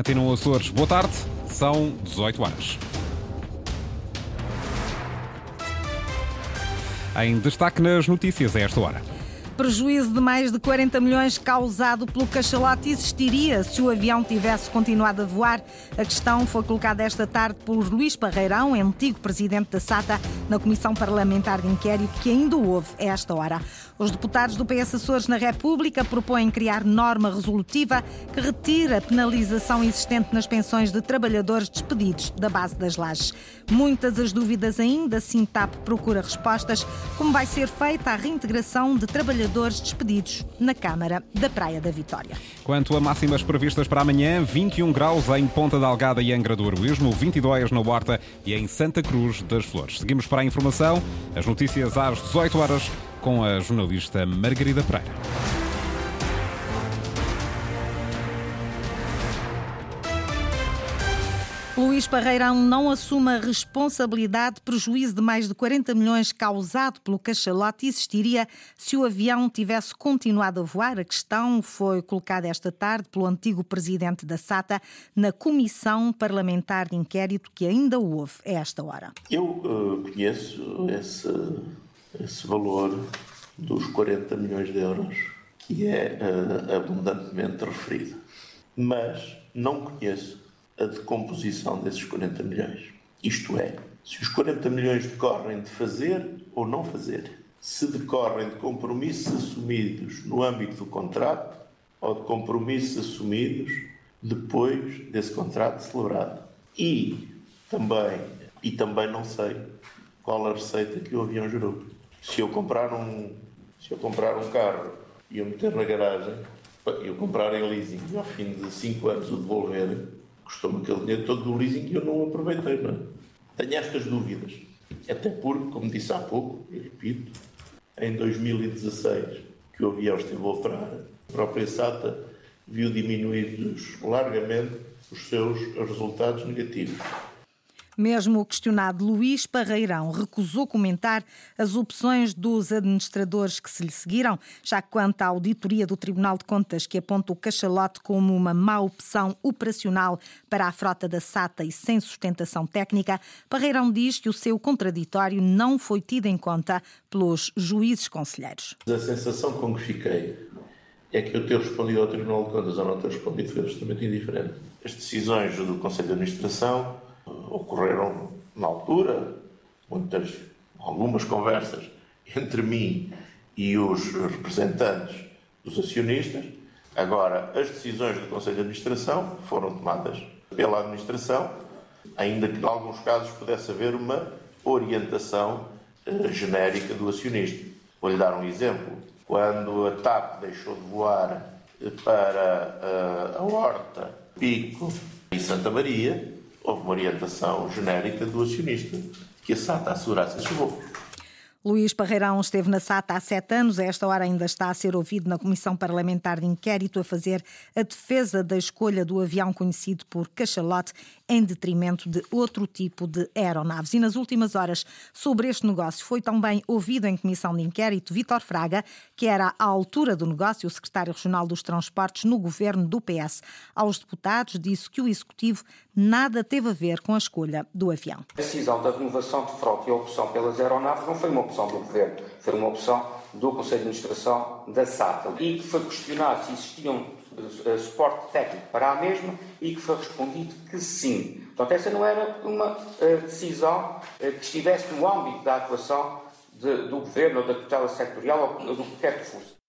Antena Açores, boa tarde, são 18 horas. Em destaque nas notícias a esta hora. Prejuízo de mais de 40 milhões causado pelo cachalote existiria se o avião tivesse continuado a voar. A questão foi colocada esta tarde por Luís Parreirão, antigo presidente da SATA, na Comissão Parlamentar de Inquérito, que ainda houve a esta hora. Os deputados do PS Açores na República propõem criar norma resolutiva que retire a penalização existente nas pensões de trabalhadores despedidos da base das lajes. Muitas as dúvidas ainda, Sintap procura respostas, como vai ser feita a reintegração de trabalhadores despedidos na Câmara da Praia da Vitória. Quanto a máximas previstas para amanhã, 21 graus em Ponta da Algada e Angra do Heroísmo, 22 na Horta e em Santa Cruz das Flores. Seguimos para a informação, as notícias às 18 horas com a jornalista Margarida Pereira. Luís Parreirão não assume a responsabilidade de prejuízo de mais de 40 milhões causado pelo cachalote existiria se o avião tivesse continuado a voar. A questão foi colocada esta tarde pelo antigo presidente da SATA na Comissão Parlamentar de Inquérito que ainda houve a esta hora. Eu uh, conheço esse, esse valor dos 40 milhões de euros que é uh, abundantemente referido, mas não conheço a decomposição desses 40 milhões. Isto é, se os 40 milhões decorrem de fazer ou não fazer, se decorrem de compromissos assumidos no âmbito do contrato ou de compromissos assumidos depois desse contrato celebrado. E também, e também não sei qual a receita que o avião gerou. Se eu comprar um, se eu comprar um carro e eu meter na garagem, eu comprar em leasing e ao fim de 5 anos o devolver, custou-me aquele dinheiro todo do leasing e eu não aproveitei. É? Tenho estas dúvidas. Até porque, como disse há pouco, e repito, em 2016, que o avião esteve a operar, a própria SATA viu diminuídos largamente os seus resultados negativos. Mesmo o questionado Luís Parreirão recusou comentar as opções dos administradores que se lhe seguiram, já que quanto à auditoria do Tribunal de Contas que aponta o cachalote como uma má opção operacional para a frota da SATA e sem sustentação técnica, Parreirão diz que o seu contraditório não foi tido em conta pelos juízes conselheiros. A sensação com que fiquei é que eu ter respondido ao Tribunal de Contas ou não ter respondido foi absolutamente indiferente. As decisões do Conselho de Administração ocorreram na altura, muitas, algumas conversas entre mim e os representantes dos acionistas. Agora, as decisões do Conselho de Administração foram tomadas pela Administração, ainda que em alguns casos pudesse haver uma orientação uh, genérica do acionista. Vou-lhe dar um exemplo. Quando a TAP deixou de voar para uh, a Horta, Pico e Santa Maria, houve uma orientação genérica do acionista que a SATA assegurasse esse voo. Luís Parreirão esteve na SATA há sete anos. A esta hora ainda está a ser ouvido na Comissão Parlamentar de Inquérito a fazer a defesa da escolha do avião conhecido por cachalote em detrimento de outro tipo de aeronaves. E nas últimas horas, sobre este negócio, foi também ouvido em Comissão de Inquérito Vítor Fraga, que era à altura do negócio o secretário regional dos Transportes no governo do PS. Aos deputados, disse que o Executivo nada teve a ver com a escolha do avião. A decisão da renovação de frota e a opção pelas aeronaves não foi uma opção do Governo, foi uma opção do Conselho de Administração da SATA e que foi questionado se existia um uh, suporte técnico para a mesma e que foi respondido que sim. Portanto, essa não era uma uh, decisão uh, que estivesse no âmbito da atuação de, do Governo ou da tutela sectorial ou do que quer que fosse.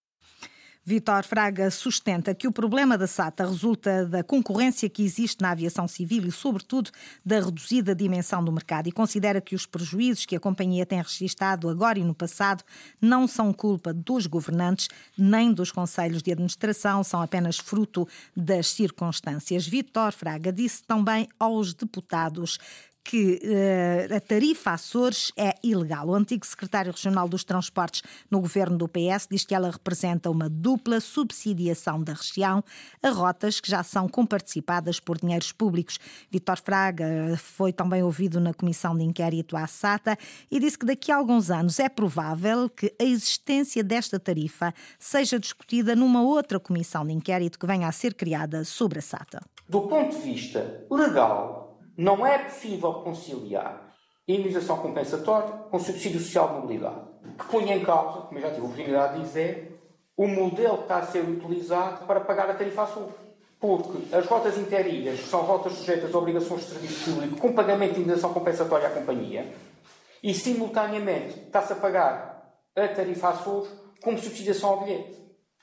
Vitor Fraga sustenta que o problema da SATA resulta da concorrência que existe na aviação civil e, sobretudo, da reduzida dimensão do mercado e considera que os prejuízos que a companhia tem registado agora e no passado não são culpa dos governantes nem dos conselhos de administração, são apenas fruto das circunstâncias. Vitor Fraga disse também aos deputados que uh, a tarifa Açores é ilegal. O antigo secretário regional dos Transportes no governo do PS diz que ela representa uma dupla subsidiação da região a rotas que já são comparticipadas por dinheiros públicos. Vitor Fraga foi também ouvido na comissão de inquérito à SATA e disse que daqui a alguns anos é provável que a existência desta tarifa seja discutida numa outra comissão de inquérito que venha a ser criada sobre a SATA. Do ponto de vista legal, não é possível conciliar a indenização compensatória com subsídio social de mobilidade, que põe em causa, como eu já tive a oportunidade de dizer, o modelo que está a ser utilizado para pagar a tarifa azul. Porque as rotas interilhas são rotas sujeitas a obrigações de serviço público com pagamento de indenização compensatória à companhia e, simultaneamente, está-se a pagar a tarifa azul como subsidiação ao bilhete.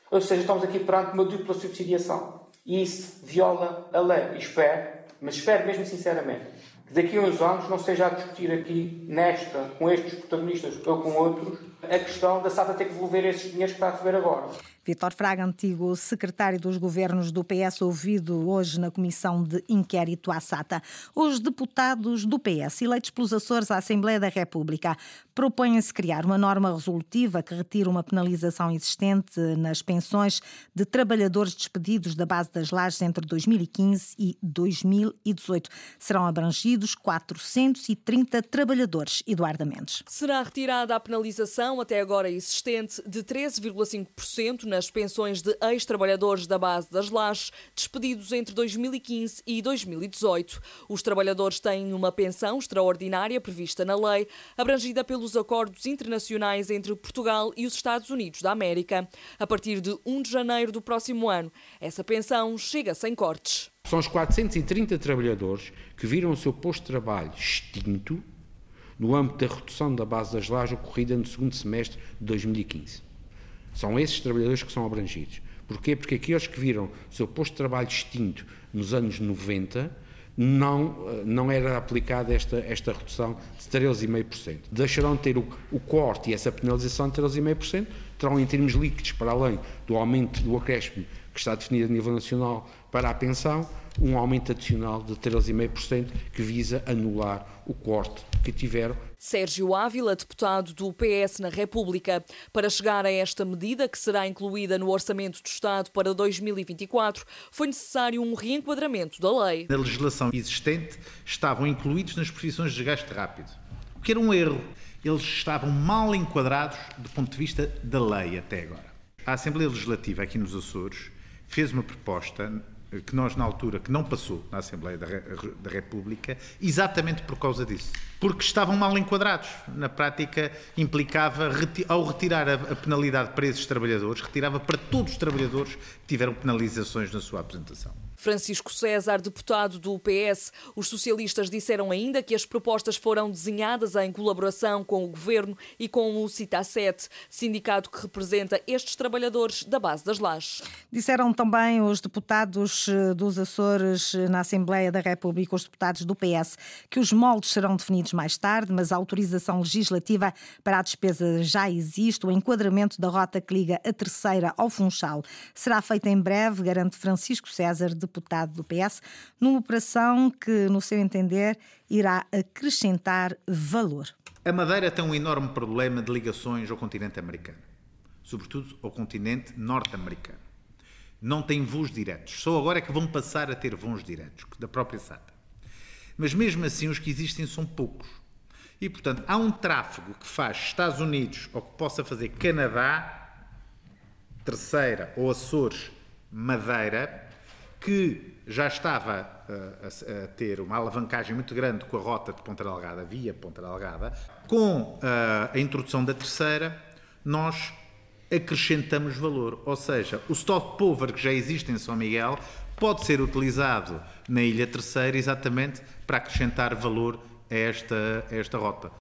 Ou seja, estamos aqui perante uma dupla subsidiação. E isso viola a lei. Espero, mas espero mesmo sinceramente, que daqui a uns anos não seja a discutir aqui, nesta, com estes protagonistas ou com outros, a questão da SATA ter que devolver esses dinheiros que está a receber agora. Vítor Fraga, antigo secretário dos governos do PS, ouvido hoje na Comissão de Inquérito à SATA. Os deputados do PS, eleitos pelos Açores à Assembleia da República, propõem-se criar uma norma resolutiva que retire uma penalização existente nas pensões de trabalhadores despedidos da base das lajes entre 2015 e 2018. Serão abrangidos 430 trabalhadores. Eduardo Mendes. Será retirada a penalização até agora existente de 13,5% nas pensões de ex-trabalhadores da base das lajes despedidos entre 2015 e 2018. Os trabalhadores têm uma pensão extraordinária prevista na lei, abrangida pelos acordos internacionais entre Portugal e os Estados Unidos da América. A partir de 1 de janeiro do próximo ano, essa pensão chega sem cortes. São os 430 trabalhadores que viram o seu posto de trabalho extinto no âmbito da redução da base das lajes ocorrida no segundo semestre de 2015. São esses trabalhadores que são abrangidos. Porquê? Porque aqueles que viram o seu posto de trabalho extinto nos anos 90 não, eh, não era aplicada esta, esta redução de 13,5%. Deixarão de ter o, o corte e essa penalização de 13,5%, terão em termos líquidos, para além do aumento do acréscimo que está definido a nível nacional para a pensão, um aumento adicional de 13,5% que visa anular o corte que tiveram. Sérgio Ávila, deputado do PS na República. Para chegar a esta medida, que será incluída no Orçamento do Estado para 2024, foi necessário um reenquadramento da lei. Na legislação existente, estavam incluídos nas profissões de gasto rápido, o que era um erro. Eles estavam mal enquadrados do ponto de vista da lei até agora. A Assembleia Legislativa aqui nos Açores fez uma proposta que nós, na altura, que não passou na Assembleia da, República, exatamente por causa disso. Porque estavam mal enquadrados. Na prática, implicava, ao retirar a, a penalidade para esses trabalhadores, retirava para todos os trabalhadores que tiveram penalizações na sua apresentação. Francisco César, deputado do PS. Os socialistas disseram ainda que as propostas foram desenhadas em colaboração com o governo e com o CITA7, sindicato que representa estes trabalhadores da base das lajes. Disseram também os deputados eh, dos Açores eh, na Assembleia da República, os deputados do PS, que os moldes serão definidos mais tarde, mas a autorização legislativa para a despesa já existe. O enquadramento da rota que liga a terceira ao Funchal será feito em breve, garante Francisco César, de deputado do PS, numa operação que, no seu entender, irá acrescentar valor. A Madeira tem um enorme problema de ligações ao continente americano, sobretudo ao continente norte-americano. Não tem voos diretos. Só agora é que vão passar a ter voos diretos, da própria SATA. Mas mesmo assim, os que existem são poucos. E, portanto, há um tráfego que faz Estados Unidos ou que possa fazer Canadá, Terceira ou Açores, Madeira, que já estava uh, a, a, ter uma alavancagem muito grande com a rota de Ponta Delgada, via Ponta Delgada, com uh, a introdução da terceira, nós acrescentamos valor. Ou seja, o stopover que já existe em São Miguel pode ser utilizado na Ilha Terceira exatamente para acrescentar valor a esta, a esta rota.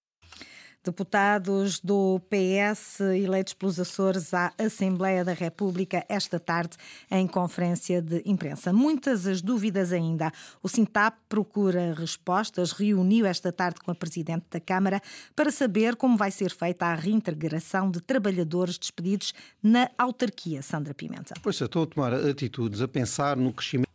Deputados do PS eleitos pelos Açores à Assembleia da República esta tarde em conferência de imprensa. Muitas as dúvidas ainda. O Sintap procura respostas, reuniu esta tarde com a Presidente da Câmara para saber como vai ser feita a reintegração de trabalhadores despedidos na autarquia. Sandra Pimenta. Pois, estou a tomar atitudes, a pensar no crescimento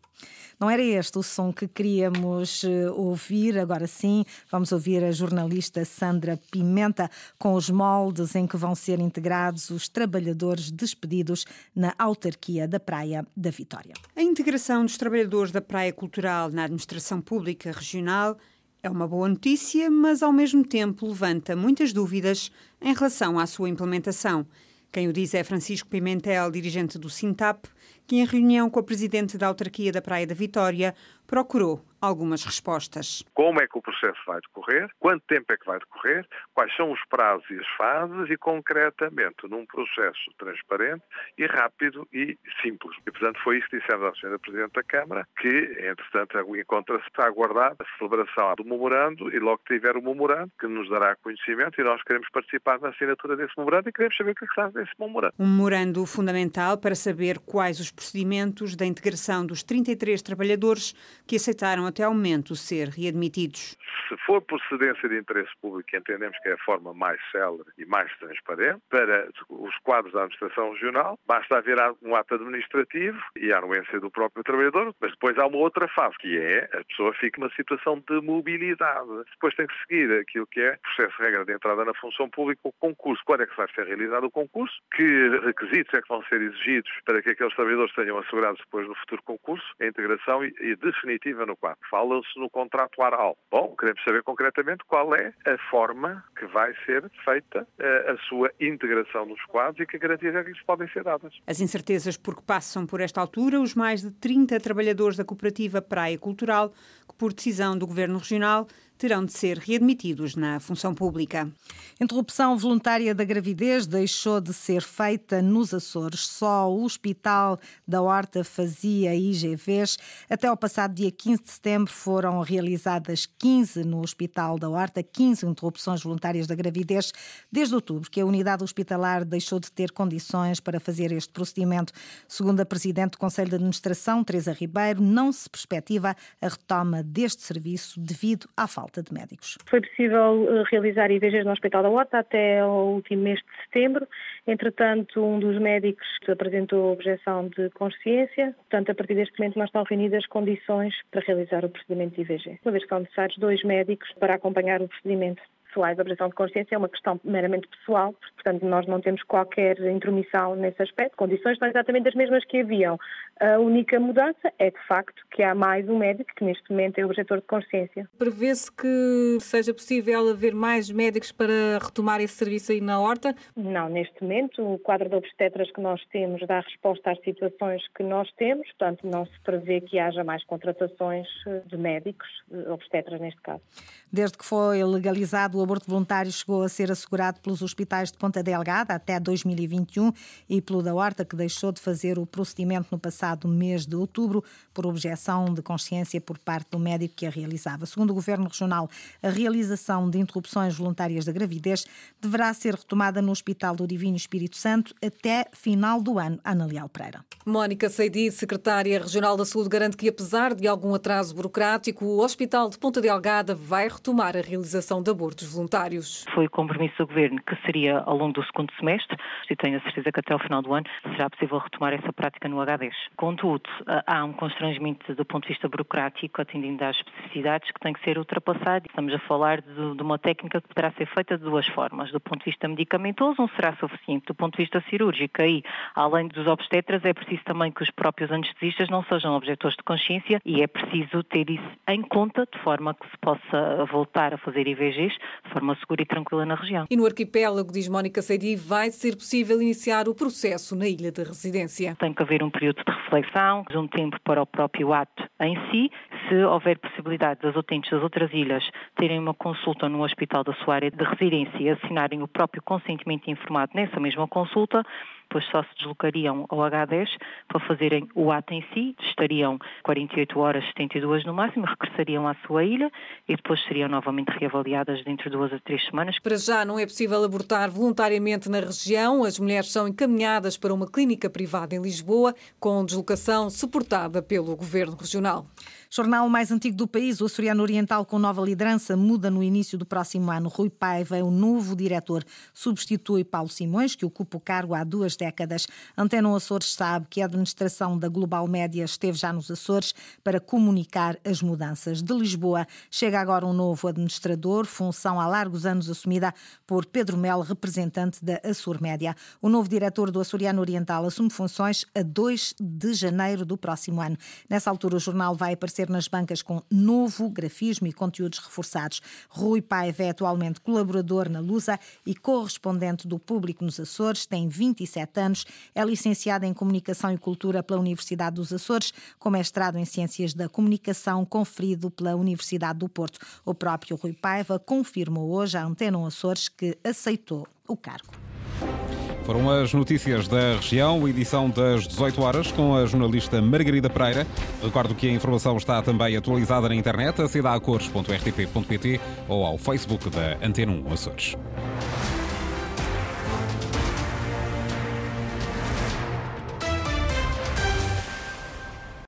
não era este o som que queríamos eh, ouvir, agora sim, vamos ouvir a jornalista Sandra Pimenta com os moldes em que vão ser integrados os trabalhadores despedidos na autarquia da Praia da Vitória. A integração dos trabalhadores da Praia Cultural na administração pública regional é uma boa notícia, mas ao mesmo tempo levanta muitas dúvidas em relação à sua implementação. Quem o diz é Francisco Pimentel, dirigente do Sintap, que, em reunião com a presidente da autarquia da Praia da Vitória, procurou algumas respostas. Como é que o processo vai decorrer? Quanto tempo é que vai decorrer? Quais são os prazos e as fases? E, concretamente, num processo transparente e rápido e simples. E, portanto, foi isso que dissemos à Sra. Presidente da Câmara, que, entretanto, encontra-se a aguardar a celebração do memorando e logo que tiver o memorando, que nos dará conhecimento e nós queremos participar na assinatura desse memorando e queremos saber o que é está desse memorando. Um memorando fundamental para saber quais os procedimentos da integração dos 33 trabalhadores que aceitaram até ao momento ser readmitidos. Se for procedência de interesse público, entendemos que é a forma mais célere e mais transparente para os quadros da administração regional, basta haver um ato administrativo e a anuência do próprio trabalhador, mas depois há uma outra fase, que é a pessoa fica numa situação de mobilidade. Depois tem que seguir aquilo que é processo de regra de entrada na função pública, o concurso. Quando é que vai ser realizado o concurso? Que requisitos é que vão ser exigidos para que aqueles trabalhadores tenham assegurados depois no futuro concurso? A integração e, e definitiva no quadro. Fala-se no contrato oral. Bom, queremos saber concretamente qual é a forma que vai ser feita eh, a sua integração nos quadros e que garantias é que lhes podem ser dadas. As incertezas porque passam por esta altura os mais de 30 trabalhadores da cooperativa Praia Cultural, que por decisão do Governo Regional terão de ser readmitidos na função pública. Interrupção voluntária da gravidez deixou de ser feita nos Açores. Só o Hospital da Horta fazia IGVs. Até ao passado dia 15 de setembro foram realizadas 15 no Hospital da Horta, 15 interrupções voluntárias da gravidez. Desde outubro que a unidade hospitalar deixou de ter condições para fazer este procedimento. Segundo a Presidente do Conselho de Administração, Teresa Ribeiro, não se perspectiva a retoma deste serviço devido à falta falta de médicos. Foi possível eh, realizar IVGs no Hospital da Horta até o último mês de setembro. Entretanto, um dos médicos apresentou objeção de consciência. Portanto, a partir deste momento não estão reunidas condições para realizar o procedimento de IVG. Uma vez que são necessários dois médicos para acompanhar o procedimento pessoais. A objeção de consciência é uma questão meramente pessoal, portanto, nós não temos qualquer intromissão nesse aspecto. Condições são exatamente as mesmas que haviam. A única mudança é, de facto, que há mais um médico que neste momento é objetor de consciência. Prevê-se que seja possível haver mais médicos para retomar esse serviço aí na horta? Não, neste momento o quadro de obstetras que nós temos dá resposta às situações que nós temos, portanto não se prevê que haja mais contratações de médicos, obstetras neste caso. Desde que foi legalizado o aborto voluntário chegou a ser assegurado pelos hospitais de Ponta Delgada até 2021 e pelo da Horta, que deixou de fazer o procedimento no passado mês de outubro por objeção de consciência por parte do médico que a realizava. Segundo o Governo Regional, a realização de interrupções voluntárias da gravidez deverá ser retomada no Hospital do Divino Espírito Santo até final do ano. Ana Leal Pereira. Mónica Seidi, secretária regional da Saúde, garante que, apesar de algum atraso burocrático, o Hospital de Ponta Delgada vai retomar a realização de abortos voluntários. Foi o compromisso do Governo que seria ao longo do segundo semestre e tenho a certeza que até ao final do ano será possível retomar essa prática no H10. Contudo, há um constrangimento do ponto de vista burocrático, atendendo às especificidades, que tem que ser ultrapassado. Estamos a falar de, de uma técnica que poderá ser feita de duas formas. Do ponto de vista medicamentoso, não será suficiente. Do ponto de vista cirúrgico, aí, além dos obstetras, é preciso também que os próprios anestesistas não sejam objetores de consciência e é preciso ter isso em conta, de forma que se possa voltar a fazer IVGs de forma segura e tranquila na região. E no arquipélago, diz Mónica Seidi, vai ser possível iniciar o processo na ilha de residência. Tem que haver um período de reflexão, um tempo para o próprio ato em si. Se houver possibilidade das utentes das outras ilhas terem uma consulta no hospital da sua área de residência e assinarem o próprio consentimento informado nessa mesma consulta, depois só se deslocariam ao H10 para fazerem o ato em si, estariam 48 horas, 72 no máximo, regressariam à sua ilha e depois seriam novamente reavaliadas dentro de duas a três semanas. Para já não é possível abortar voluntariamente na região. As mulheres são encaminhadas para uma clínica privada em Lisboa, com deslocação suportada pelo Governo Regional. Jornal mais antigo do país, o Açoriano Oriental, com nova liderança, muda no início do próximo ano. Rui Paiva é o novo diretor. Substitui Paulo Simões, que ocupa o cargo há duas décadas. Antena Açores sabe que a administração da Global Média esteve já nos Açores para comunicar as mudanças. De Lisboa chega agora um novo administrador, função há largos anos assumida por Pedro Melo, representante da Açor Média. O novo diretor do Açoriano Oriental assume funções a 2 de janeiro do próximo ano. Nessa altura, o jornal vai aparecer aparecer nas bancas com novo grafismo e conteúdos reforçados. Rui Paiva é atualmente colaborador na Lusa e correspondente do público nos Açores, tem 27 27 anos, é licenciado em Comunicação e Cultura pela Universidade dos Açores, com mestrado em Ciências da Comunicação, conferido pela Universidade do Porto. O próprio Rui Paiva confirmou hoje à Antena Açores que aceitou o cargo. Foram as notícias da região, edição das 18 horas, com a jornalista Margarida Pereira. Recordo que a informação está também atualizada na internet, aceda a cores.rtp.pt ou ao Facebook da Antena 1 Açores.